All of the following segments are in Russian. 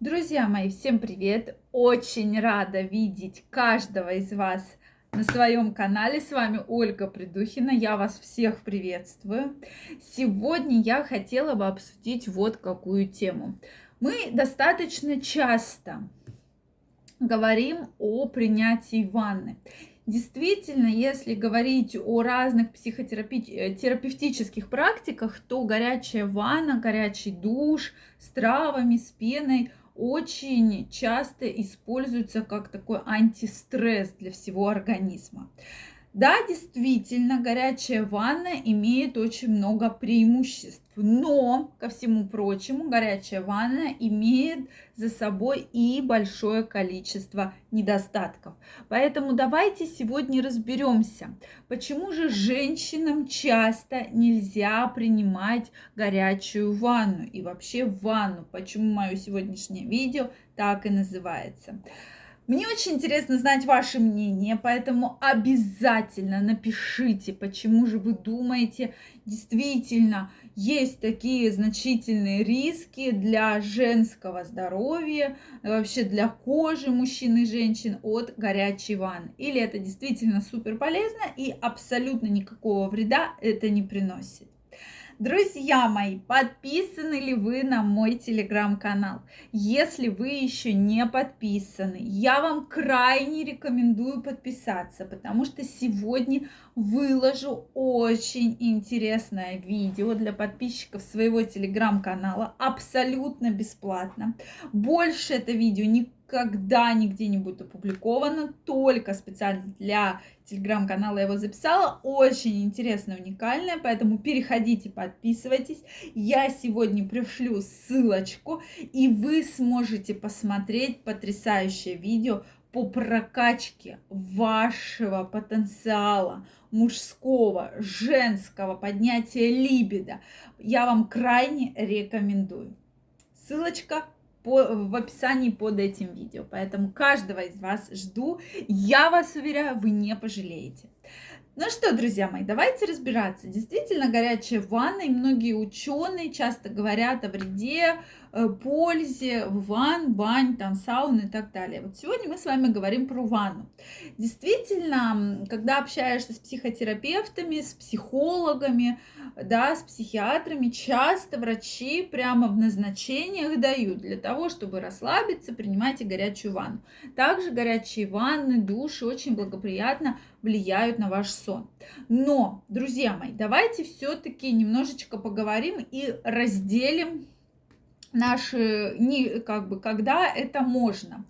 Друзья мои, всем привет! Очень рада видеть каждого из вас на своем канале. С вами Ольга Придухина. Я вас всех приветствую. Сегодня я хотела бы обсудить вот какую тему. Мы достаточно часто говорим о принятии ванны. Действительно, если говорить о разных психотерапевтических практиках, то горячая ванна, горячий душ с травами, с пеной – очень часто используется как такой антистресс для всего организма. Да, действительно, горячая ванна имеет очень много преимуществ, но, ко всему прочему, горячая ванна имеет за собой и большое количество недостатков. Поэтому давайте сегодня разберемся, почему же женщинам часто нельзя принимать горячую ванну и вообще ванну, почему мое сегодняшнее видео так и называется. Мне очень интересно знать ваше мнение, поэтому обязательно напишите, почему же вы думаете, действительно есть такие значительные риски для женского здоровья, вообще для кожи мужчин и женщин от горячей ванны. Или это действительно супер полезно и абсолютно никакого вреда это не приносит. Друзья мои, подписаны ли вы на мой телеграм-канал? Если вы еще не подписаны, я вам крайне рекомендую подписаться, потому что сегодня выложу очень интересное видео для подписчиков своего телеграм-канала абсолютно бесплатно. Больше это видео не никогда нигде не будет опубликовано, только специально для телеграм-канала я его записала. Очень интересно, уникальное, поэтому переходите, подписывайтесь. Я сегодня пришлю ссылочку, и вы сможете посмотреть потрясающее видео по прокачке вашего потенциала мужского, женского, поднятия либидо. Я вам крайне рекомендую. Ссылочка по, в описании под этим видео. Поэтому каждого из вас жду. Я вас уверяю, вы не пожалеете. Ну что, друзья мои, давайте разбираться. Действительно, горячая ванна, и многие ученые часто говорят о вреде, э, пользе ванн, бань, там, саун и так далее. Вот сегодня мы с вами говорим про ванну. Действительно, когда общаешься с психотерапевтами, с психологами, да, с психиатрами, часто врачи прямо в назначениях дают для того, чтобы расслабиться, принимайте горячую ванну. Также горячие ванны, души очень благоприятно влияют на ваш сон. Но, друзья мои, давайте все-таки немножечко поговорим и разделим наши, не, как бы, когда это можно.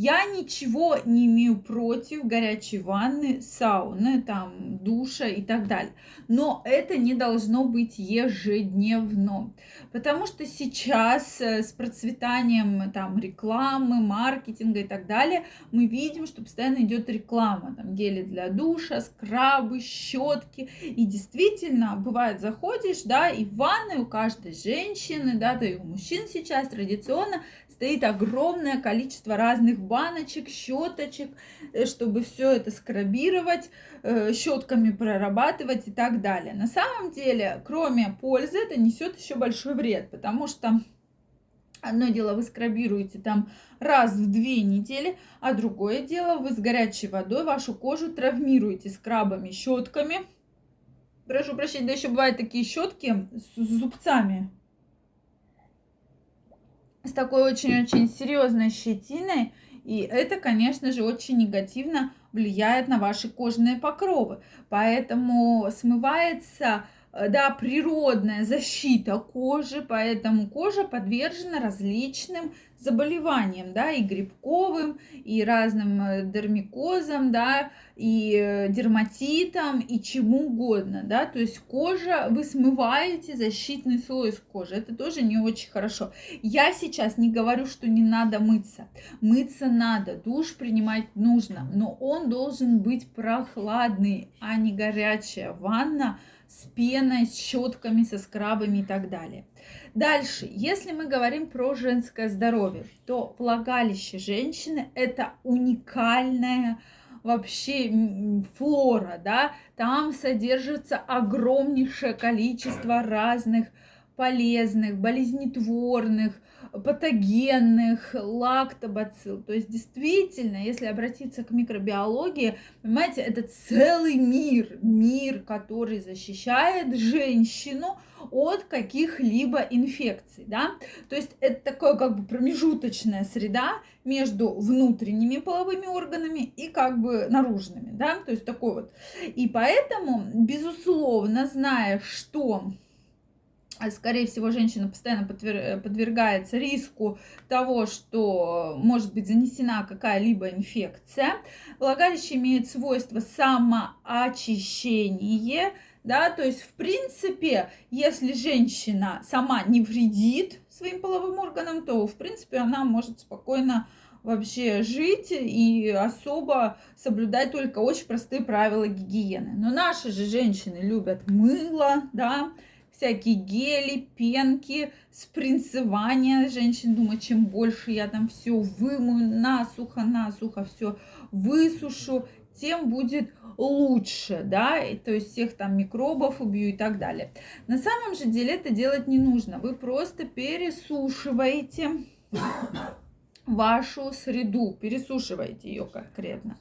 Я ничего не имею против горячей ванны, сауны, там, душа и так далее. Но это не должно быть ежедневно. Потому что сейчас э, с процветанием там, рекламы, маркетинга и так далее, мы видим, что постоянно идет реклама. Там гели для душа, скрабы, щетки. И действительно, бывает, заходишь, да, и в ванной у каждой женщины, да, да и у мужчин сейчас традиционно стоит огромное количество разных баночек, щеточек, э, чтобы все это скрабировать, э, щетками прорабатывать и так далее. На самом деле, кроме пользы, это несет еще большой вред, потому что Одно дело вы скрабируете там раз в две недели, а другое дело вы с горячей водой вашу кожу травмируете скрабами, щетками. Прошу прощения, да еще бывают такие щетки с зубцами с такой очень-очень серьезной щетиной. И это, конечно же, очень негативно влияет на ваши кожные покровы. Поэтому смывается да, природная защита кожи, поэтому кожа подвержена различным заболеваниям, да, и грибковым, и разным э, дермикозам, да, и э, дерматитам, и чему угодно, да, то есть кожа, вы смываете защитный слой из кожи, это тоже не очень хорошо. Я сейчас не говорю, что не надо мыться, мыться надо, душ принимать нужно, но он должен быть прохладный, а не горячая ванна, с пеной, с щетками, со скрабами и так далее. Дальше, если мы говорим про женское здоровье, то влагалище женщины это уникальная вообще флора, да, там содержится огромнейшее количество разных полезных, болезнетворных, патогенных, лактобацилл. То есть действительно, если обратиться к микробиологии, понимаете, это целый мир, мир, который защищает женщину от каких-либо инфекций, да, то есть это такое как бы промежуточная среда между внутренними половыми органами и как бы наружными, да, то есть такой вот. И поэтому, безусловно, зная, что скорее всего, женщина постоянно подвергается риску того, что может быть занесена какая-либо инфекция. Влагалище имеет свойство самоочищения, да, то есть, в принципе, если женщина сама не вредит своим половым органам, то, в принципе, она может спокойно вообще жить и особо соблюдать только очень простые правила гигиены. Но наши же женщины любят мыло, да, всякие гели, пенки, спринцевание. Женщин думают, чем больше я там все вымою, насухо, насухо все высушу, тем будет лучше, да, и, то есть всех там микробов убью и так далее. На самом же деле это делать не нужно. Вы просто пересушиваете вашу среду, пересушиваете ее конкретно.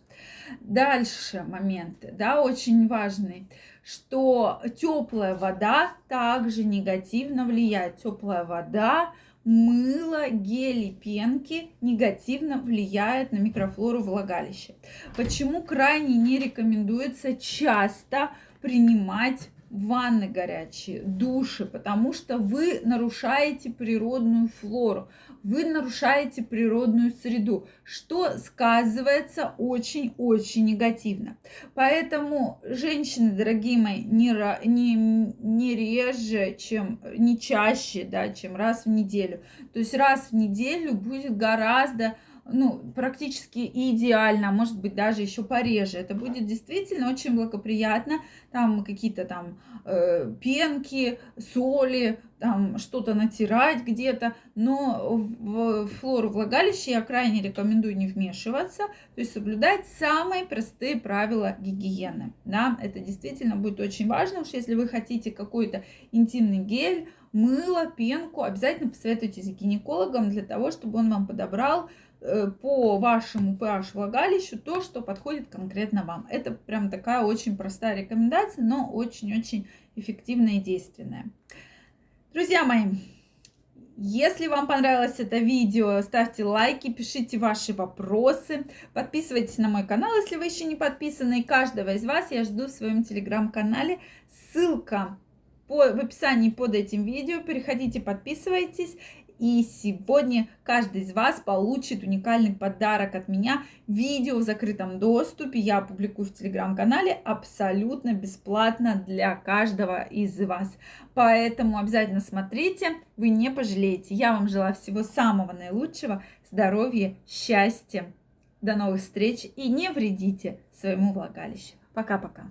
Дальше моменты, да, очень важные, что теплая вода также негативно влияет. Теплая вода, мыло, гели, пенки негативно влияет на микрофлору влагалища. Почему крайне не рекомендуется часто принимать ванны горячие, души, потому что вы нарушаете природную флору, вы нарушаете природную среду, что сказывается очень-очень негативно. Поэтому, женщины, дорогие мои, не, не, не реже, чем, не чаще, да, чем раз в неделю. То есть раз в неделю будет гораздо ну, практически идеально, может быть, даже еще пореже. Это будет действительно очень благоприятно. Там какие-то там э, пенки, соли, там что-то натирать где-то. Но в флору влагалища я крайне рекомендую не вмешиваться, то есть соблюдать самые простые правила гигиены. Да? Это действительно будет очень важно, уж если вы хотите какой-то интимный гель, мыло, пенку, обязательно посоветуйтесь с гинекологом для того, чтобы он вам подобрал по вашему pH влагалищу то, что подходит конкретно вам. Это прям такая очень простая рекомендация, но очень-очень эффективная и действенная. Друзья мои, если вам понравилось это видео, ставьте лайки, пишите ваши вопросы, подписывайтесь на мой канал, если вы еще не подписаны. И каждого из вас я жду в своем телеграм-канале. Ссылка по, в описании под этим видео. Переходите, подписывайтесь. И сегодня каждый из вас получит уникальный подарок от меня. Видео в закрытом доступе я публикую в телеграм-канале абсолютно бесплатно для каждого из вас. Поэтому обязательно смотрите, вы не пожалеете. Я вам желаю всего самого наилучшего, здоровья, счастья. До новых встреч и не вредите своему влагалищу. Пока-пока.